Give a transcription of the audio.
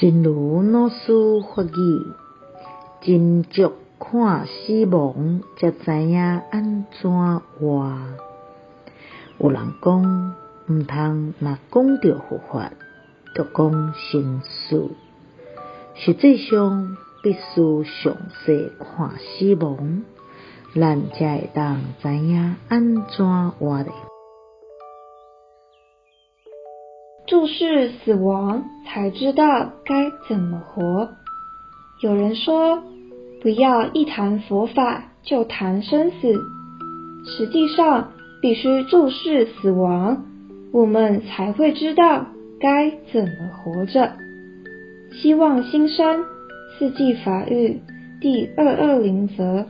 真如老师法语，斟酌看死亡，才知影安怎活。有人讲，毋通若讲到佛法，就讲生死。实际上，必须详细看死亡，咱才会当知影安怎活咧。注视死亡，才知道该怎么活。有人说，不要一谈佛法就谈生死，实际上必须注视死亡，我们才会知道该怎么活着。希望新生四季法语第二二零则。